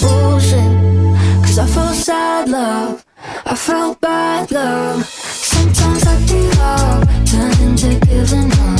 bullshit. Cause I felt sad love, I felt bad love. Sometimes I give up, turning to giving up.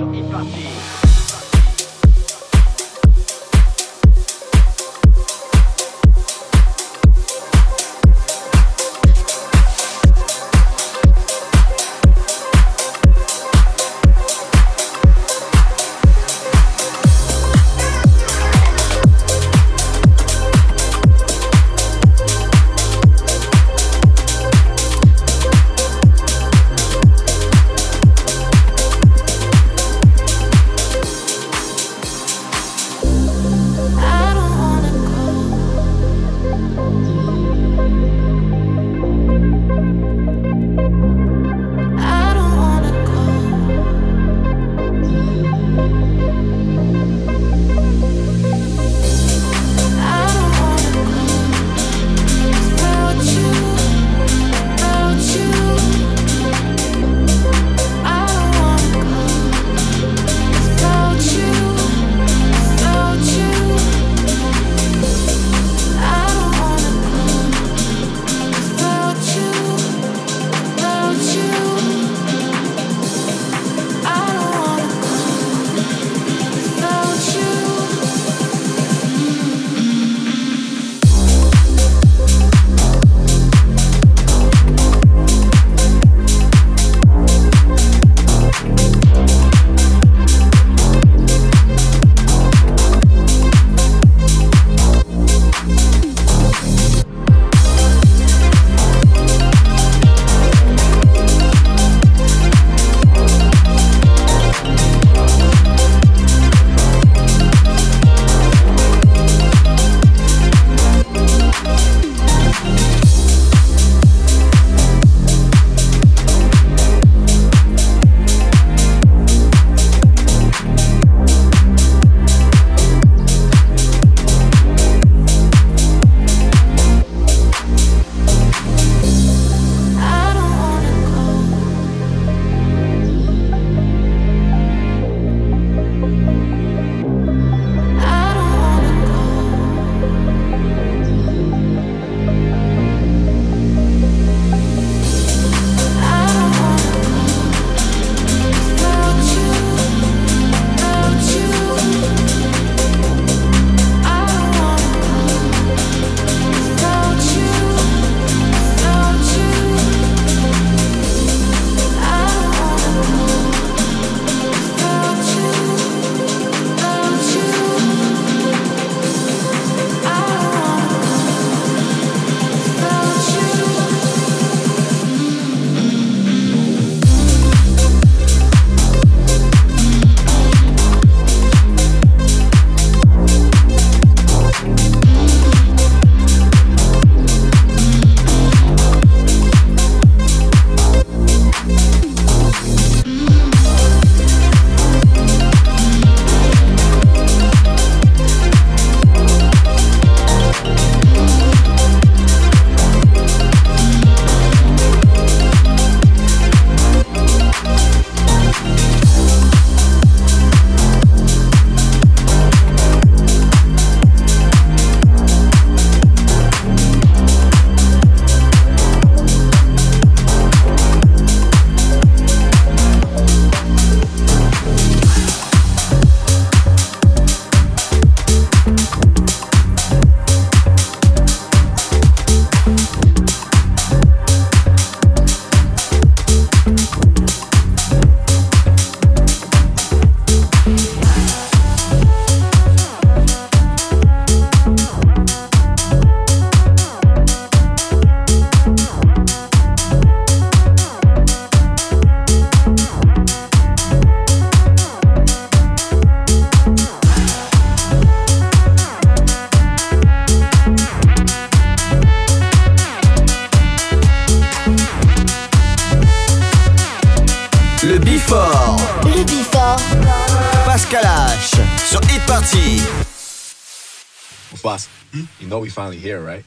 Finally here, right?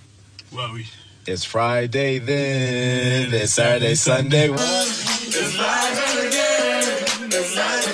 Well, we. It's Friday then. It's Saturday, Sunday. It's Friday again. It's Friday,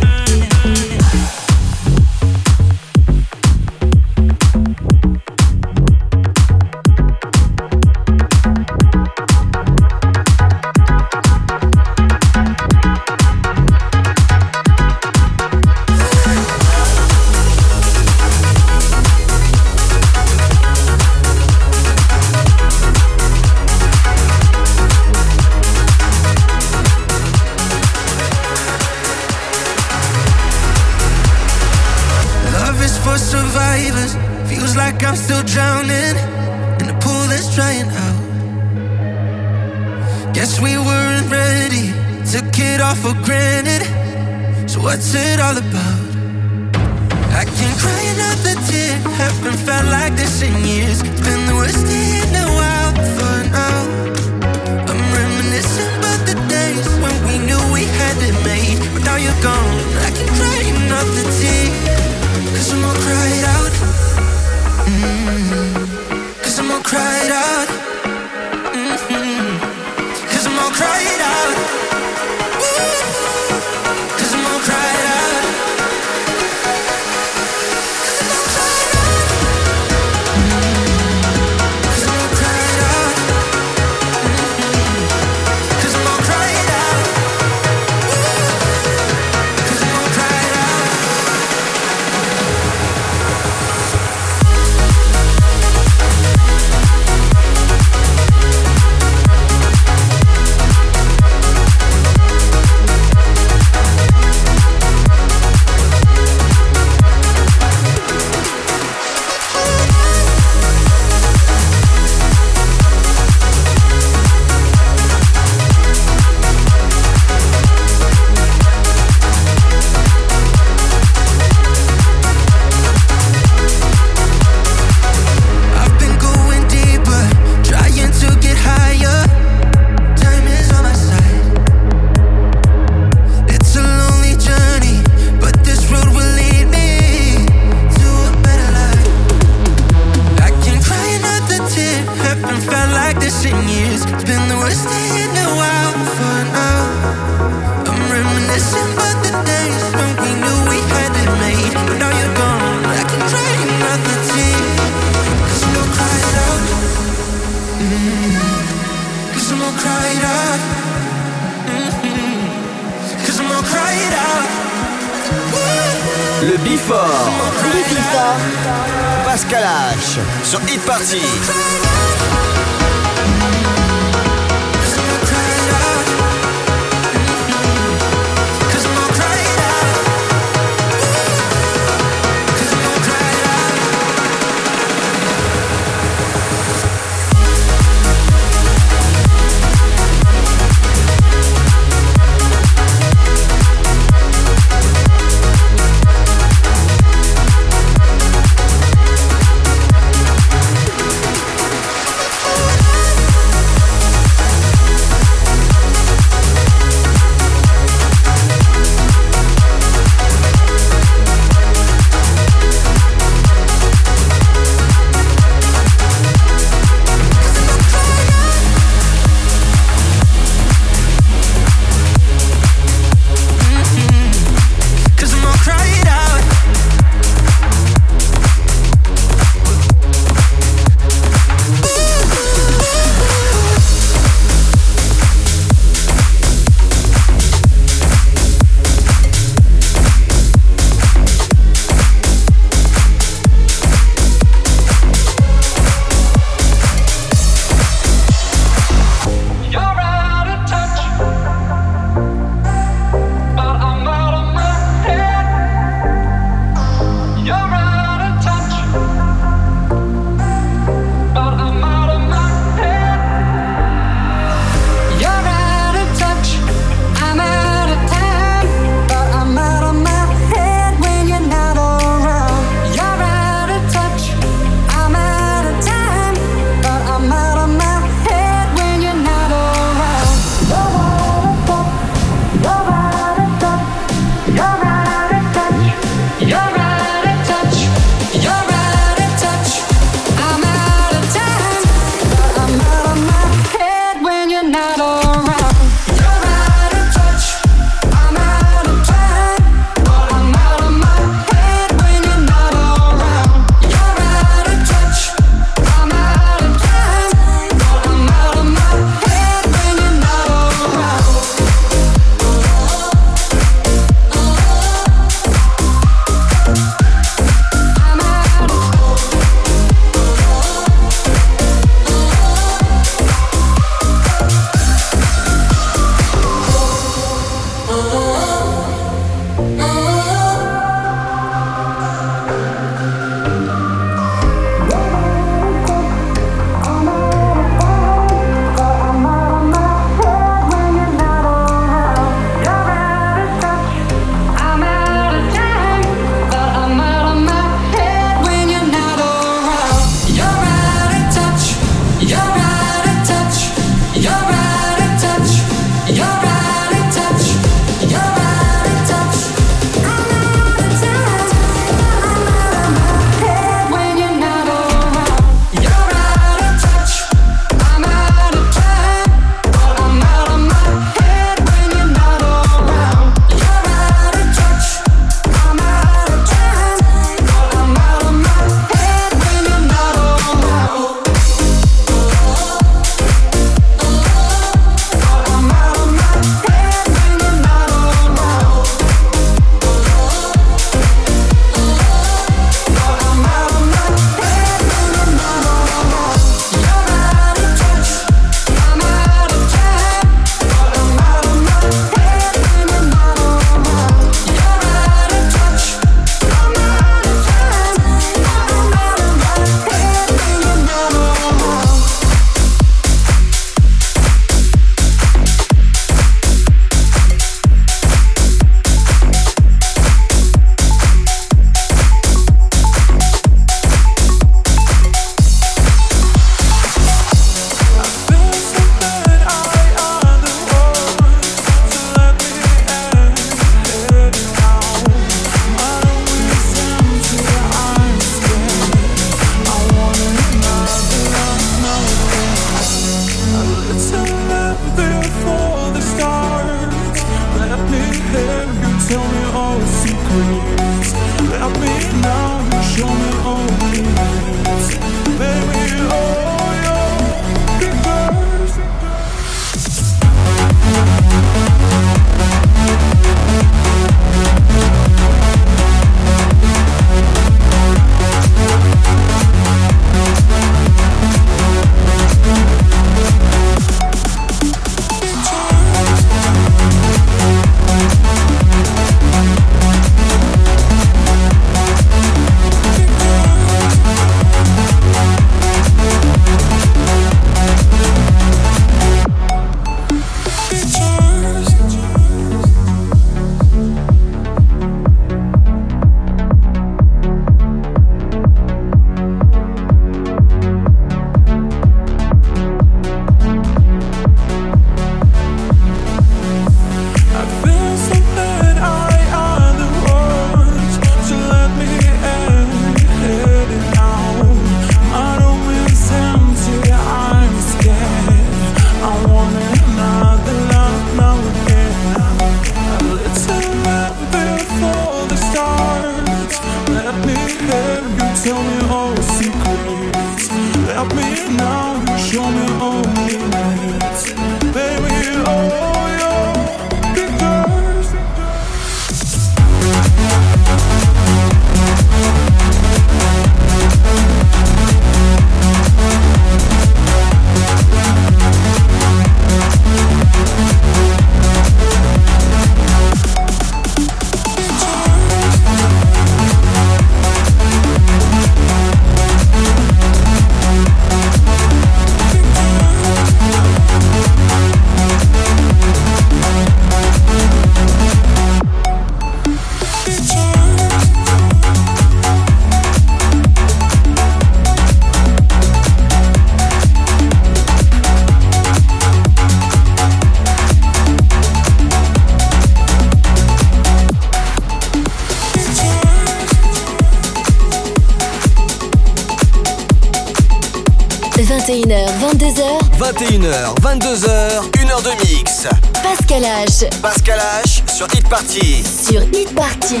21h, 22h, 1h de mix. Pascal H. Pascal H sur Hit Party. Sur Hit Party.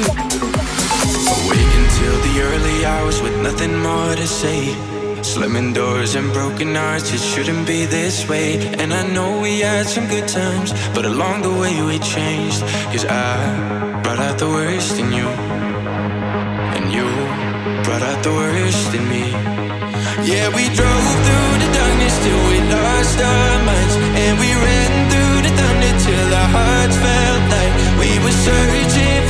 Awake until the early hours with nothing more to say. Slamming doors and broken hearts, it shouldn't be this way. And I know we had some good times, but along the way we changed. Cause I brought out the worst in you. And you brought out the worst in me. Yeah, we drove through the darkness till we lost our minds. And we ran through the thunder till our hearts felt like we were searching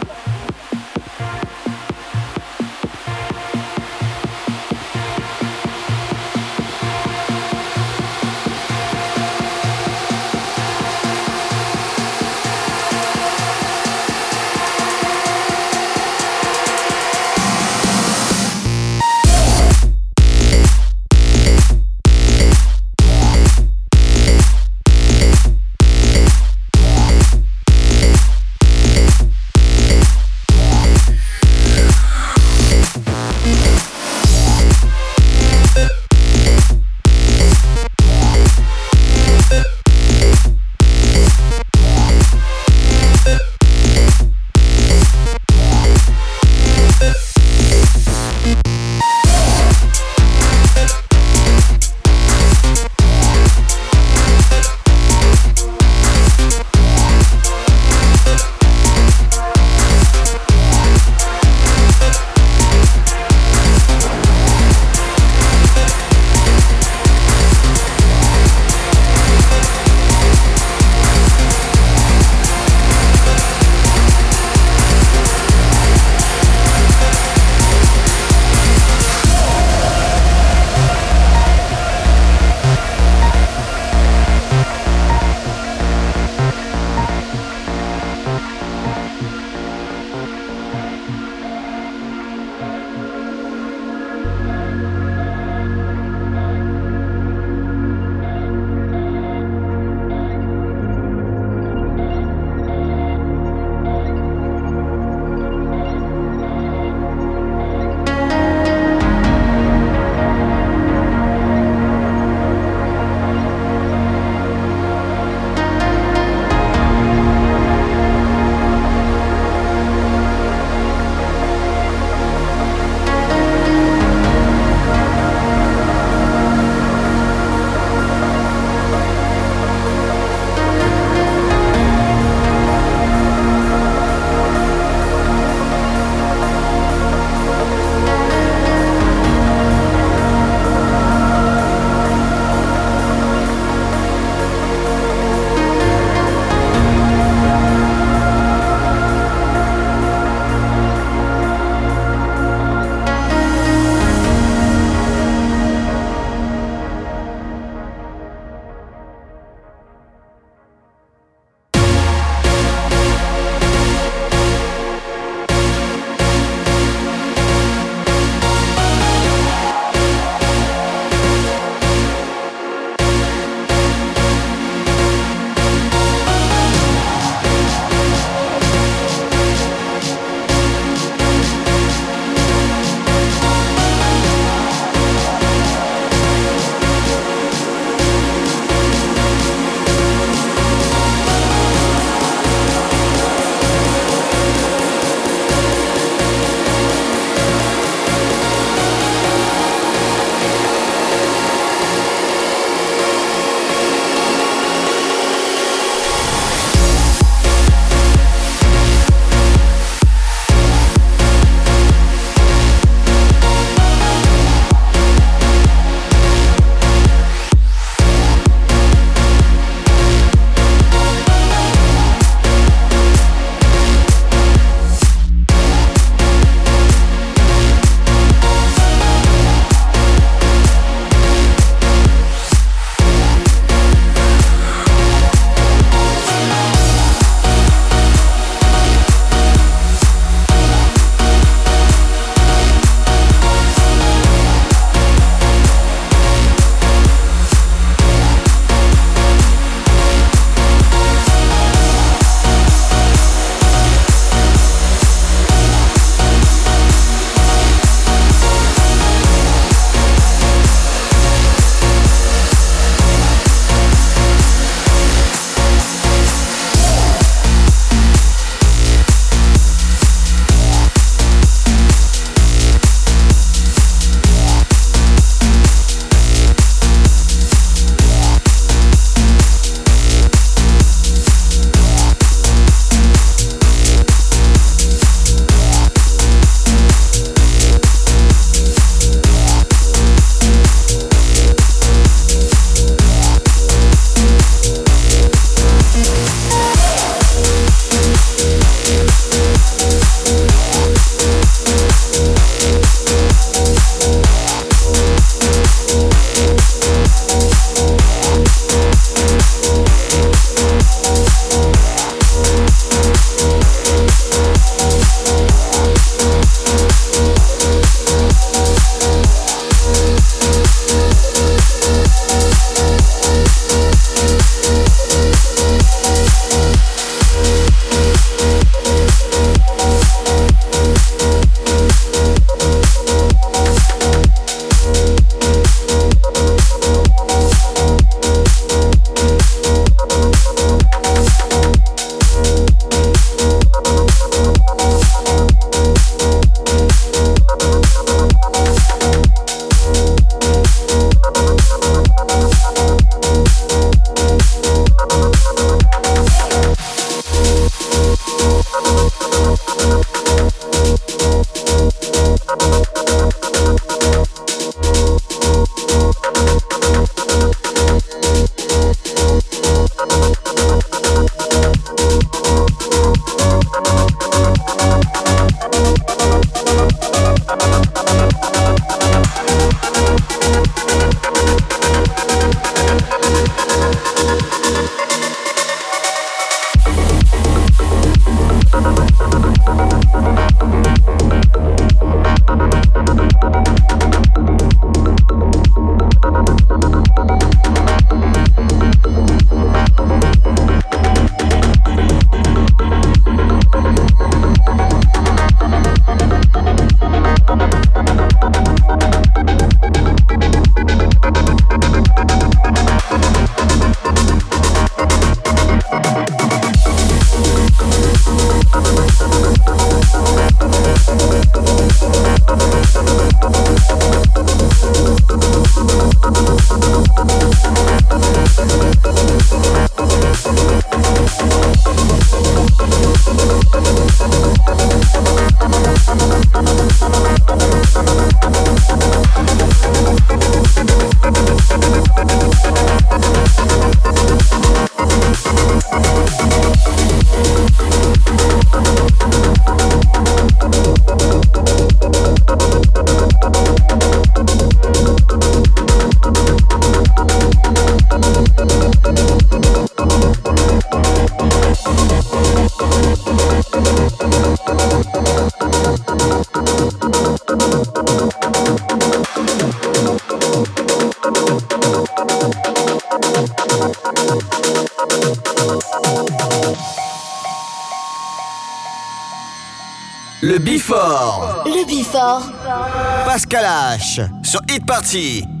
Sur Hit Party.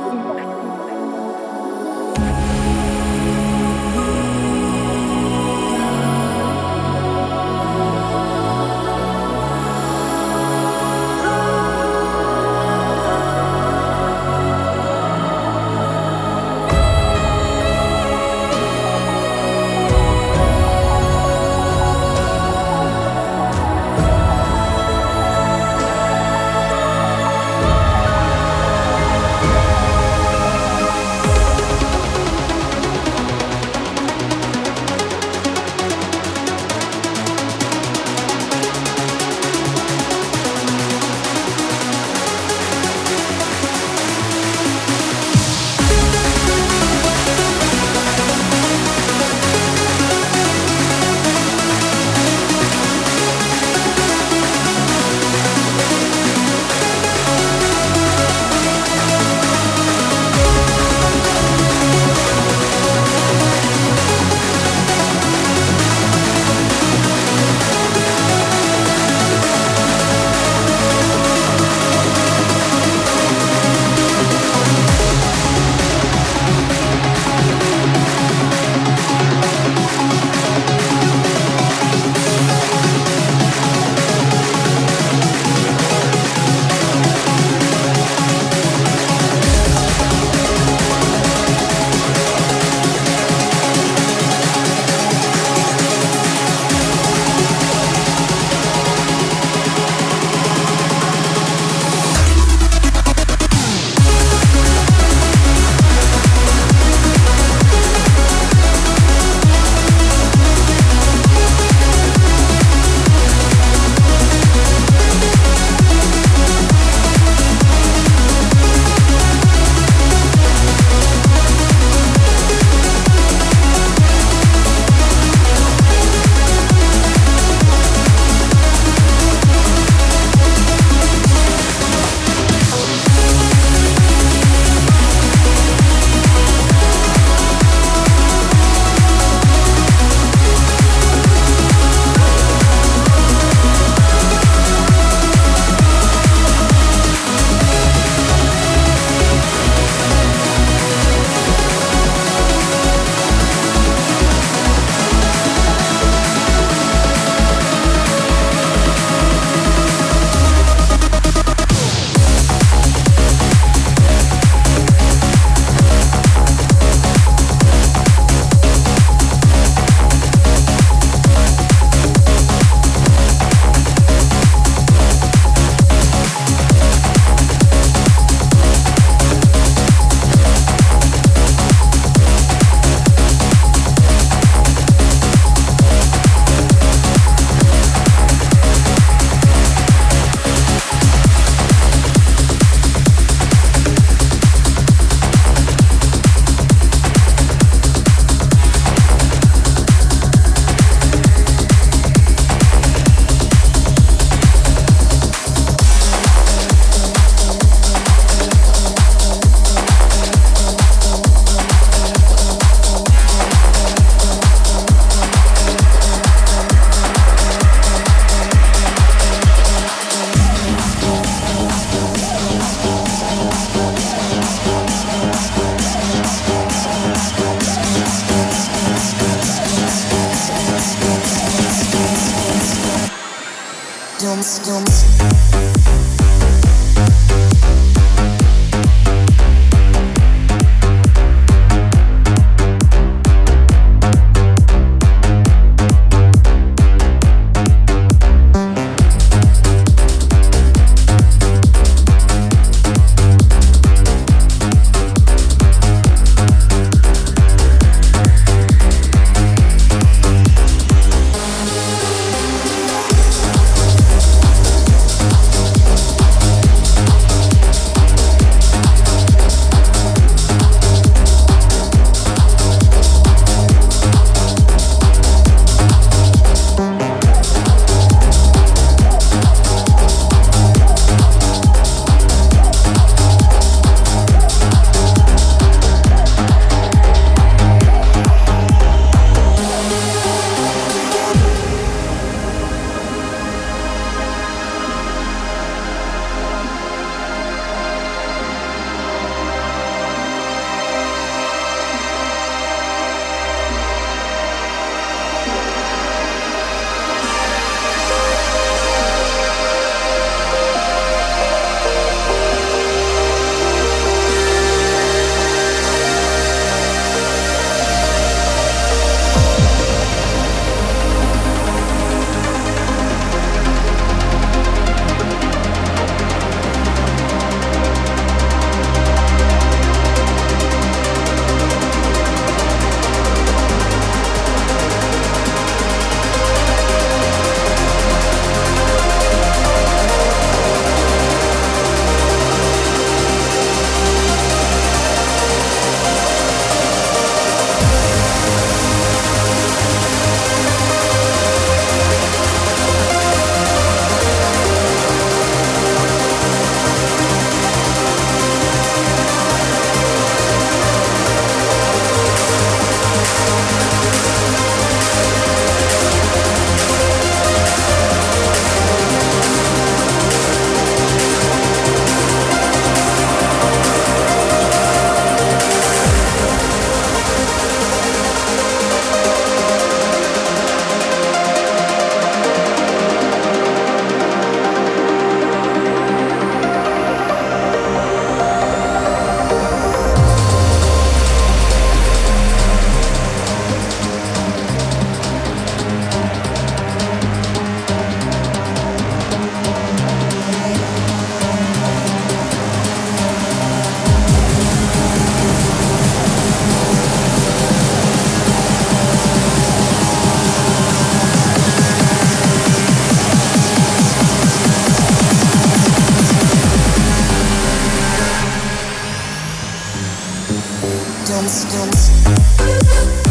dance.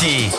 H.